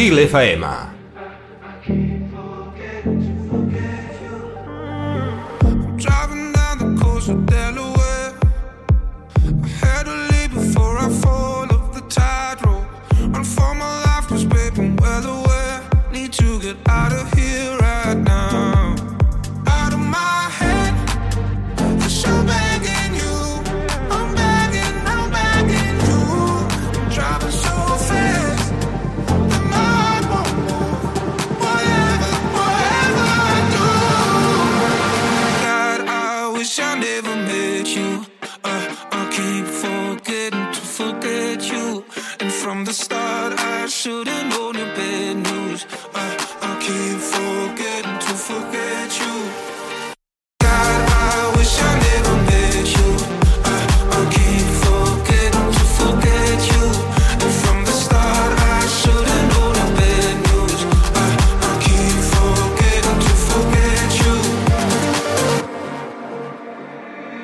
Sutil FM.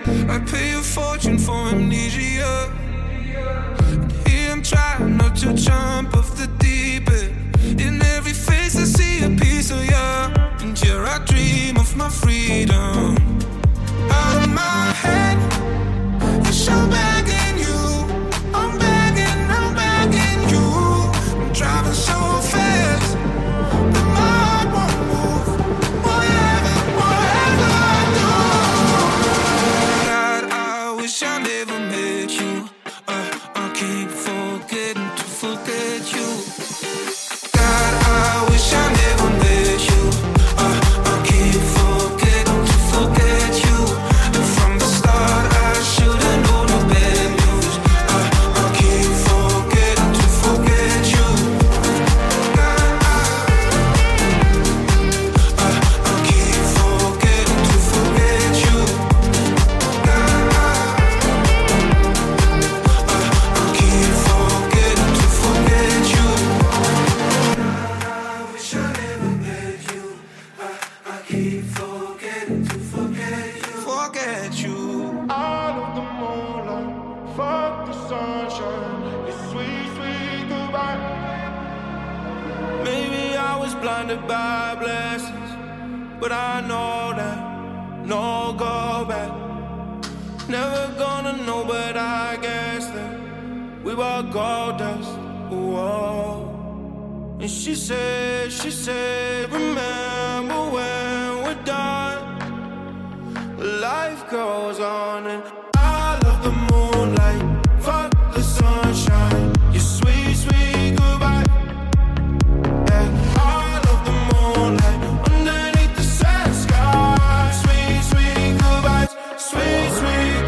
I pay a fortune for amnesia. And here I'm trying not to jump off the deep end. In every face I see a piece of you, and here I dream of my freedom. Out of my head, you're so bad.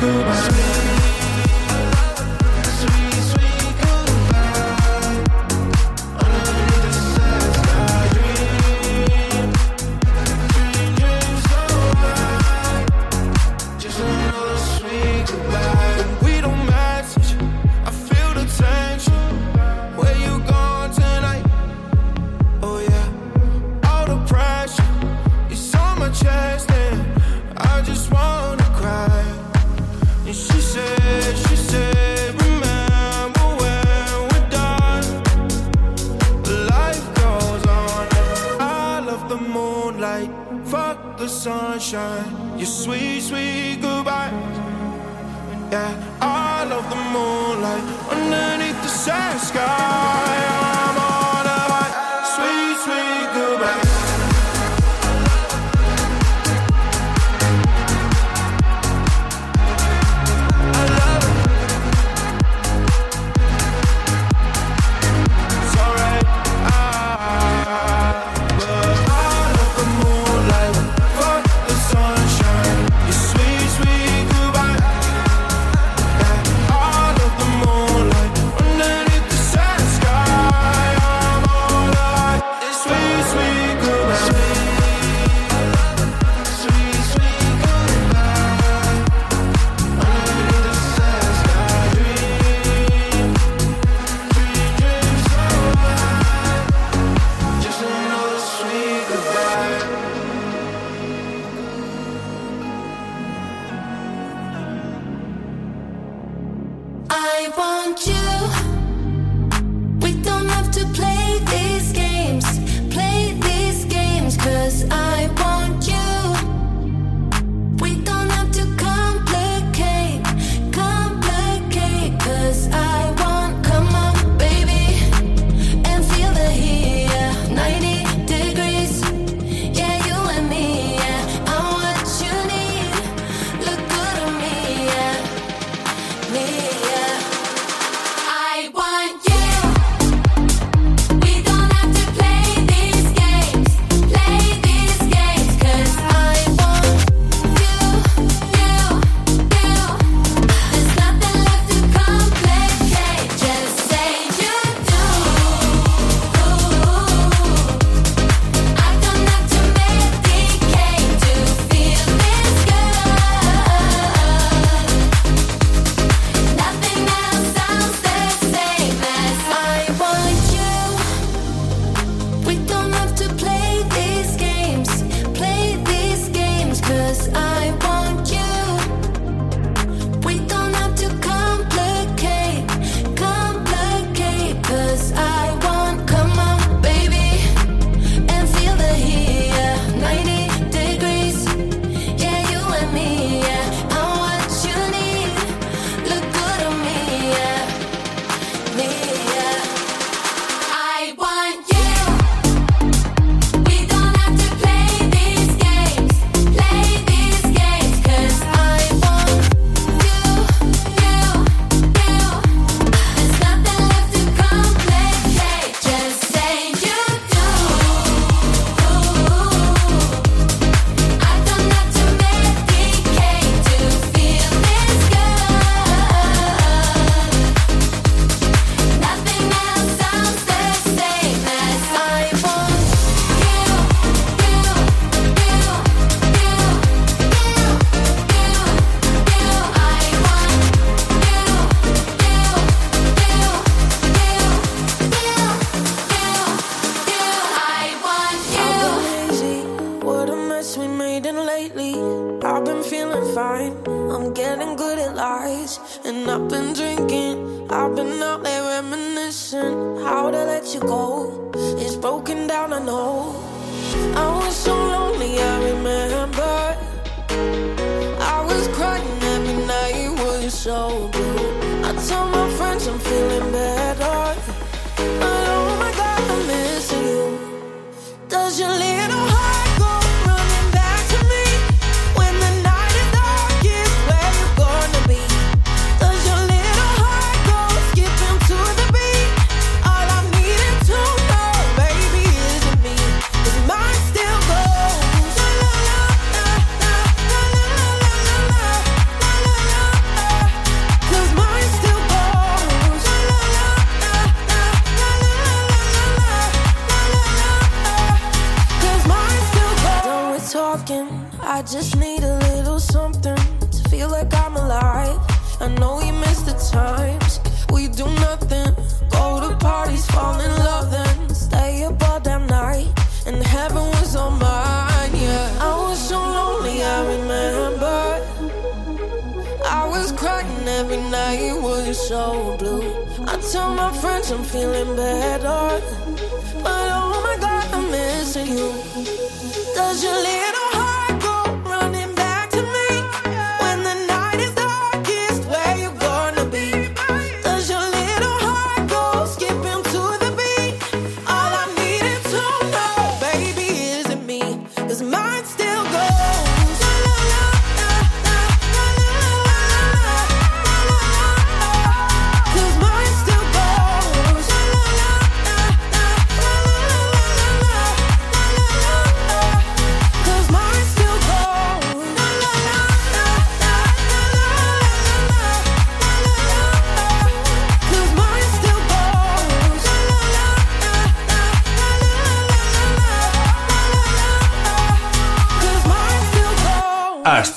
Sweet goodbyes.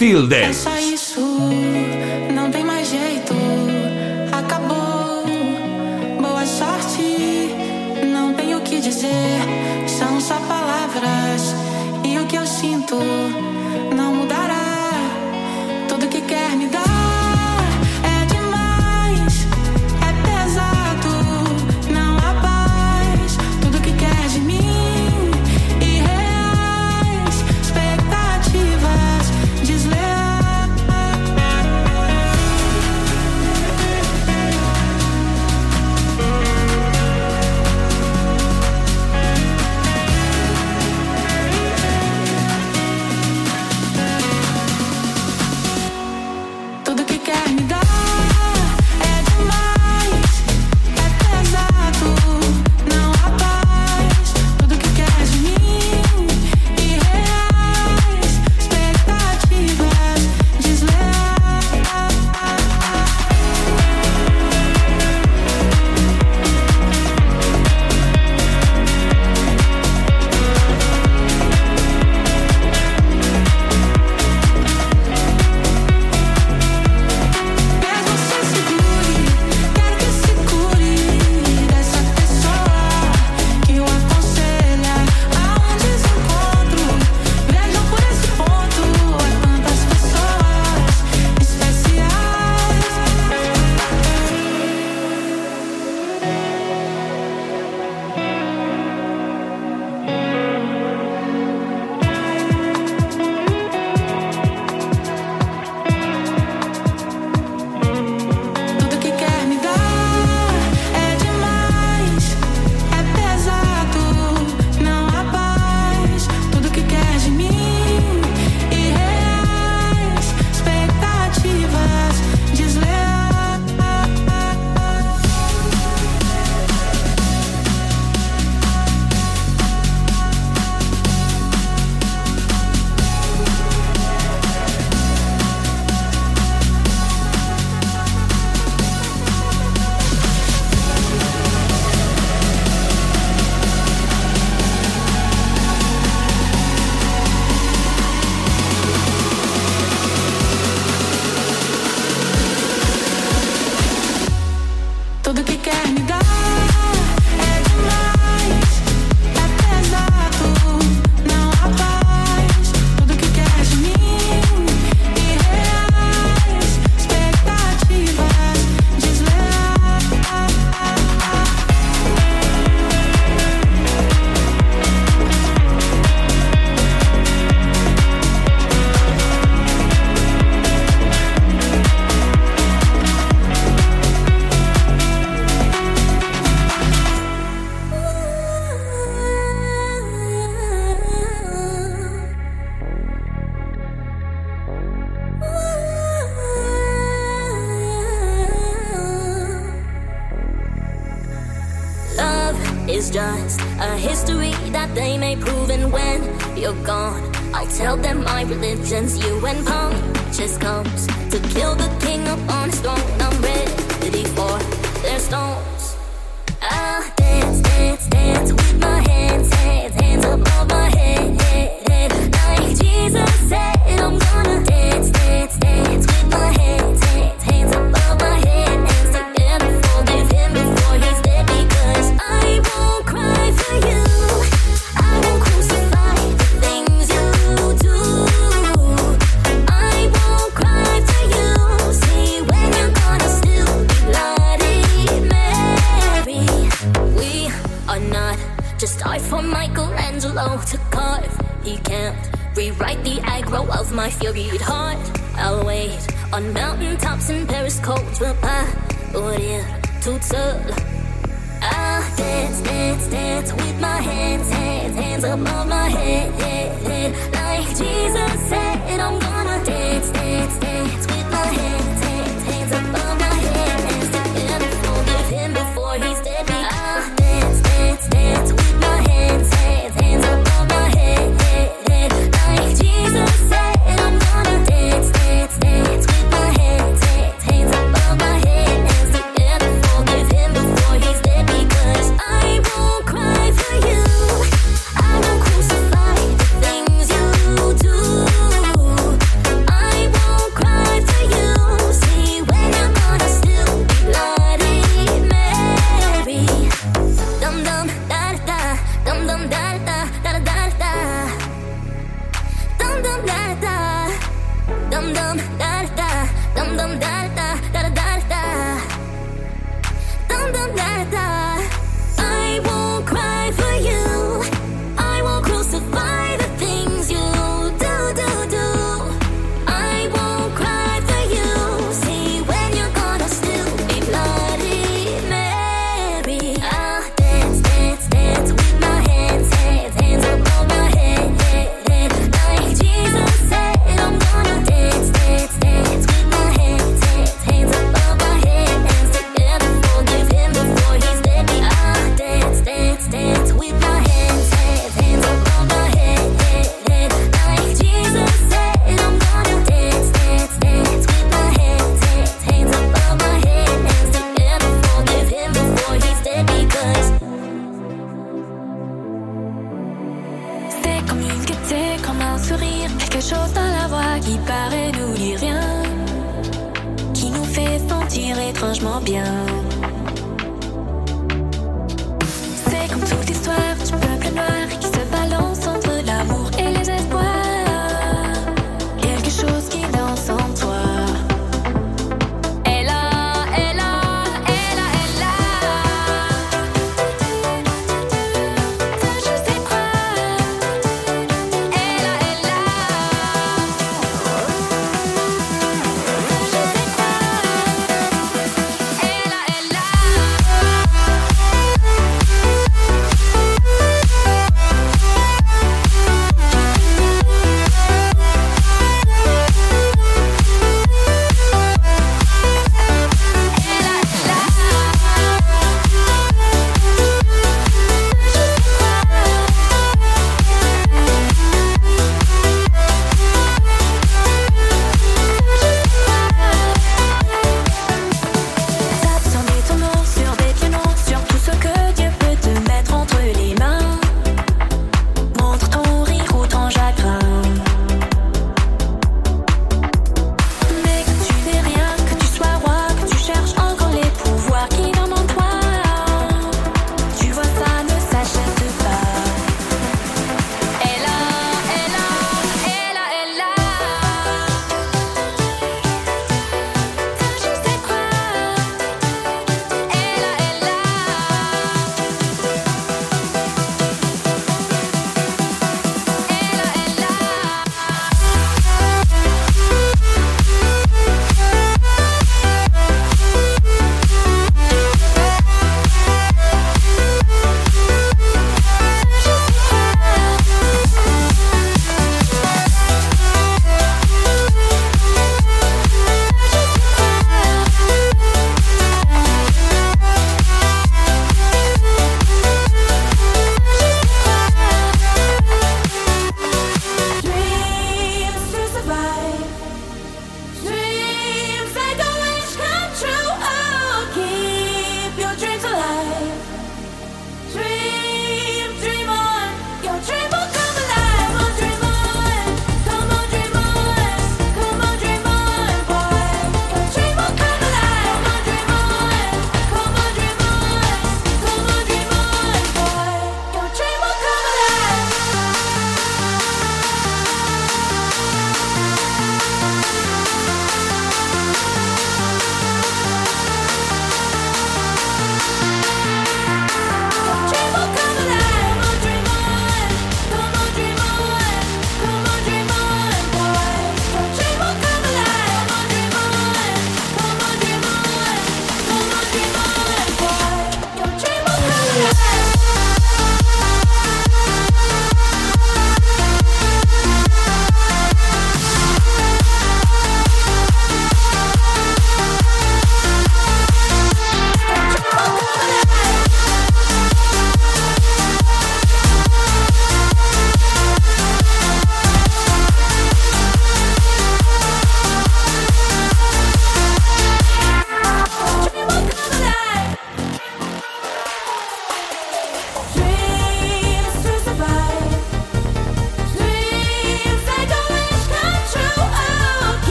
Field Days. dance, dance. morir toute seule. I dance, dance, dance with my hands, hands, hands above my head, head, head. Like Jesus said, I'm gonna dance, dance, dance with my hands.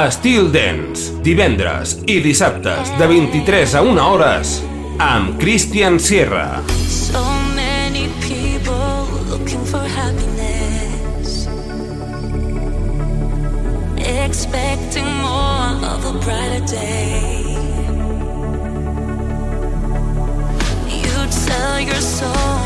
a Steel Dance, divendres i dissabtes de 23 a 1 hores amb Christian Sierra. So many people looking for happiness. Expecting more of a brighter day. You tell your soul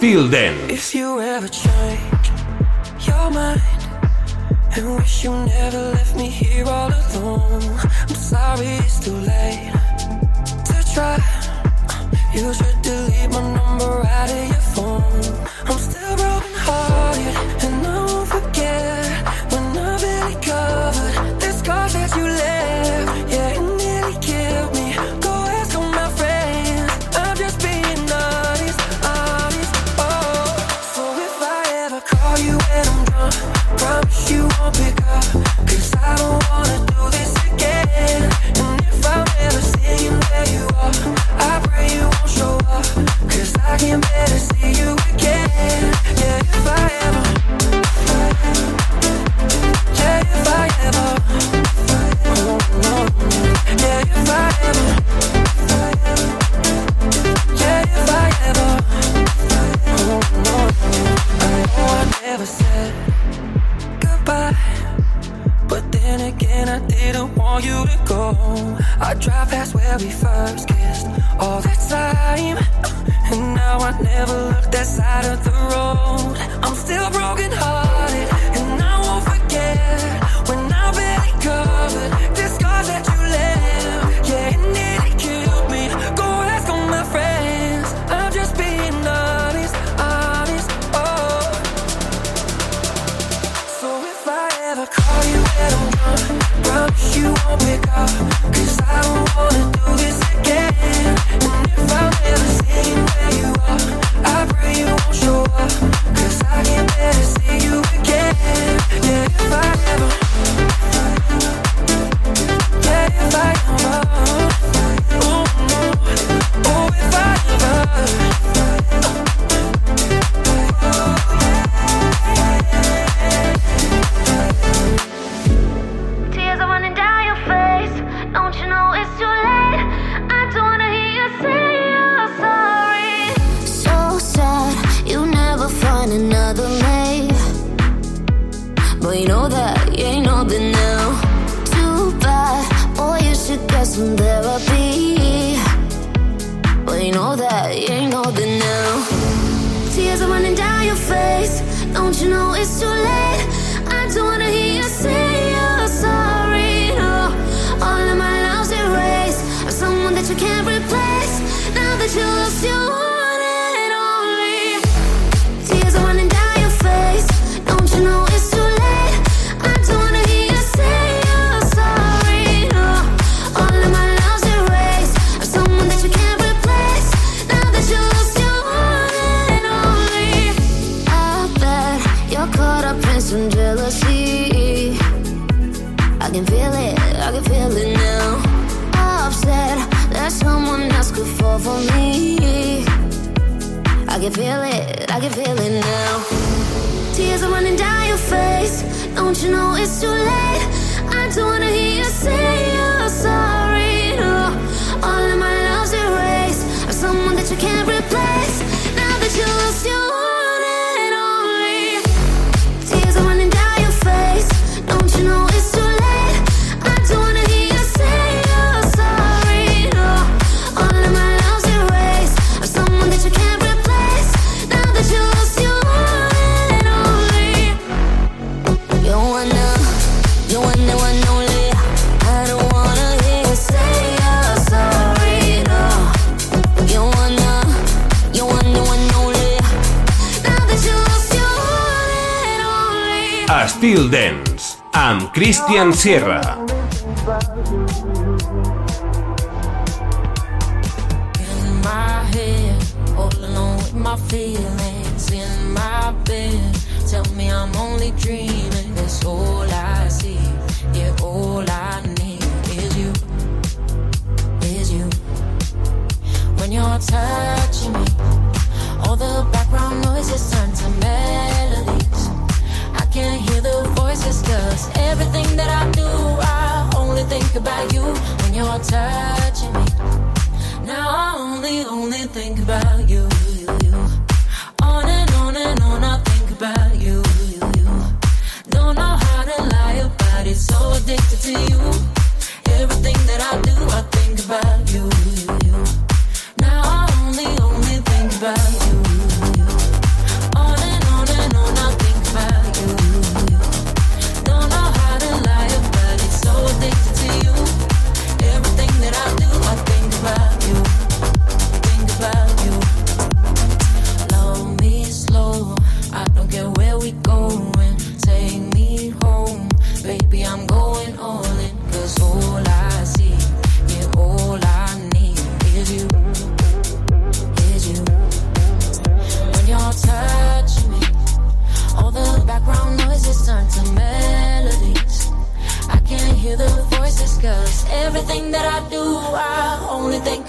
Till Then. If you ever change your mind and wish you never left me here all alone, I'm sorry it's too late to try. You should. therapy. But you know that you ain't holding now. Tears are running down your face. Don't you know it's too late? Don't you know it's too late? Styl Dance amb Christian Sierra. In my head, all alone with my feelings in my bed. Tell me I'm only dreaming. All I see. Yeah, all I need is you. Is you. When you're touching me, all the background noise is turned sisters. Everything that I do, I only think about you when you're touching me. Now I only, only think about you, you, you. On and on and on, I think about you, you, you. Don't know how to lie about it, so addicted to you. Everything that I do, I think about you, you, you. Now I only, only think about you.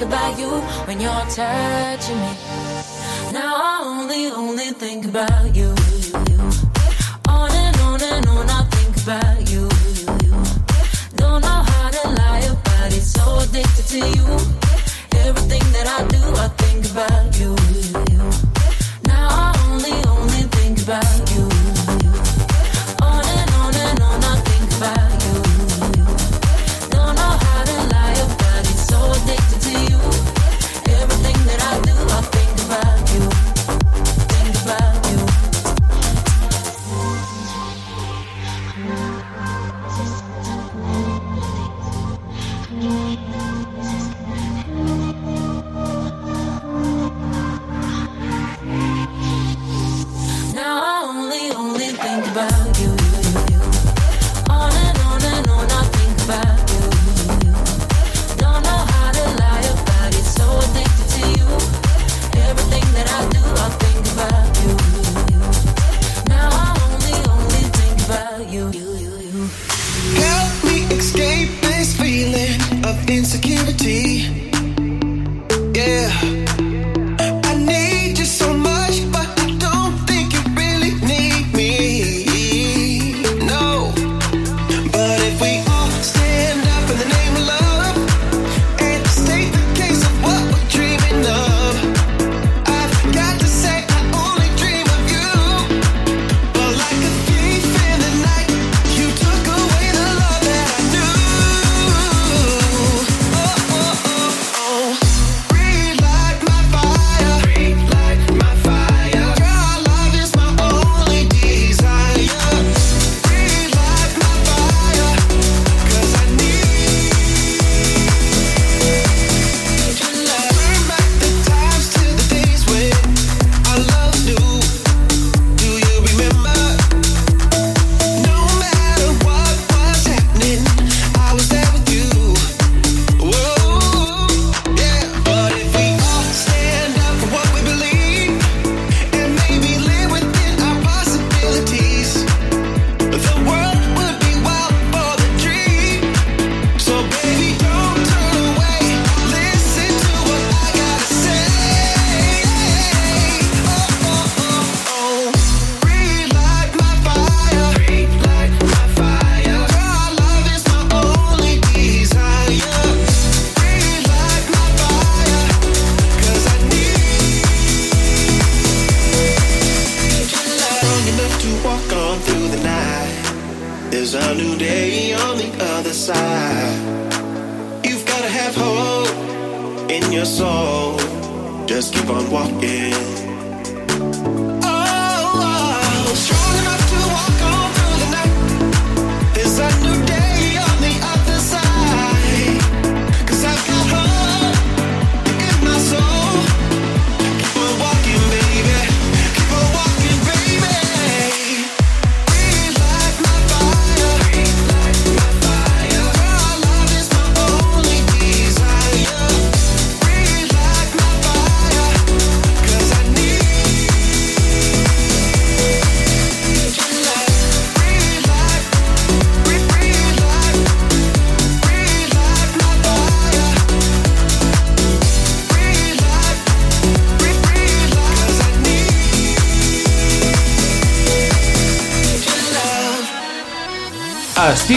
think about you when you're touching me. Now I only, only think about you. On and on and on, I think about you. Don't know how to lie about it, so addicted to you. Everything that I do, I think about you.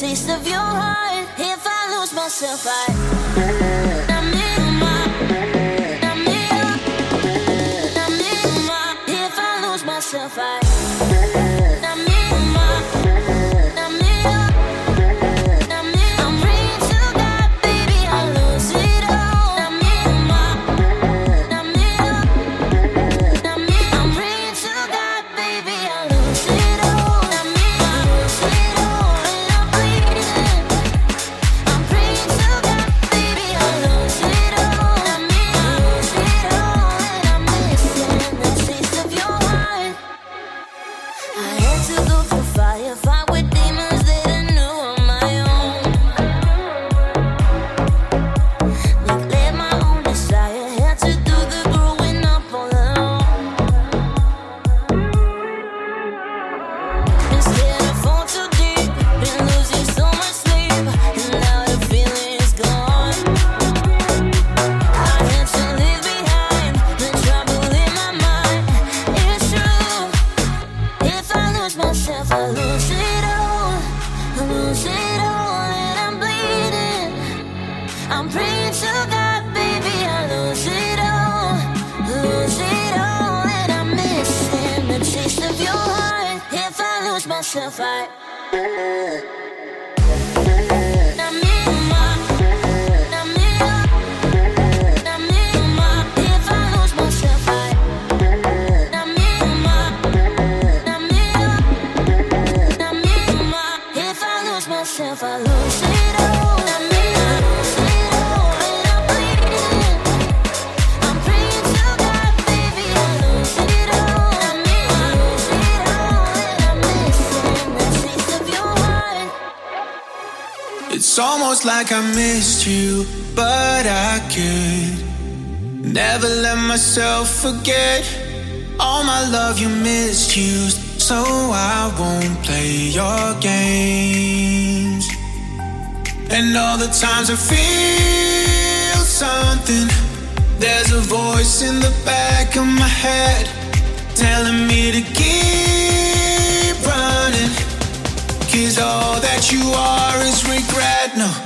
taste of your heart. If I lose myself, I. If I lose myself, I like I missed you, but I could never let myself forget all my love you misused. So I won't play your games. And all the times I feel something, there's a voice in the back of my head telling me to keep running. Cause all that you are is regret. No.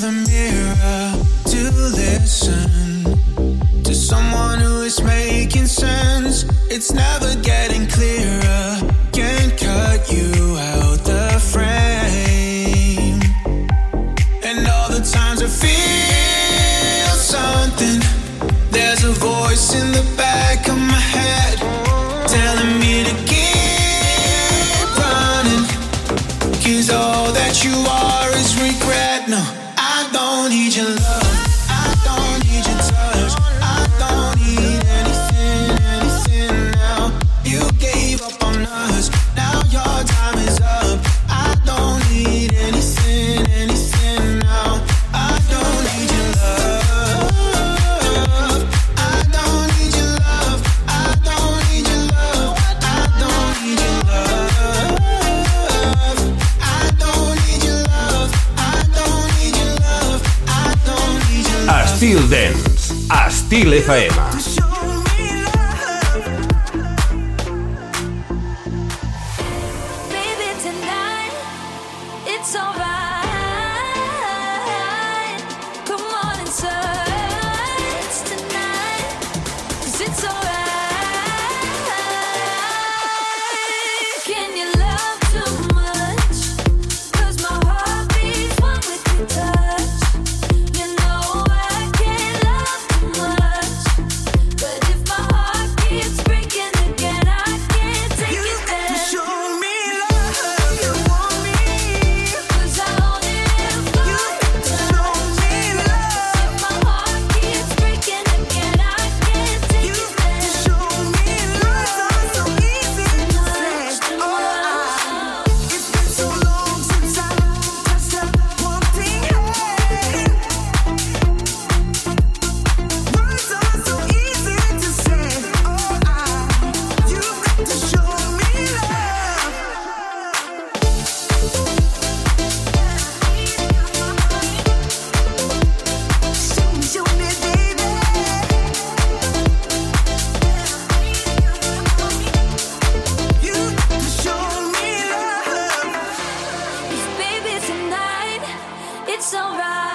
the mirror to listen to someone who is making sense. It's never getting clearer. Can't cut you out the frame. And all the times I feel something, there's a voice in the Tranquil FM. it's alright.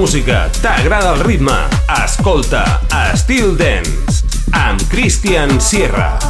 música, t'agrada el ritme, escolta Still Dance amb Christian Sierra.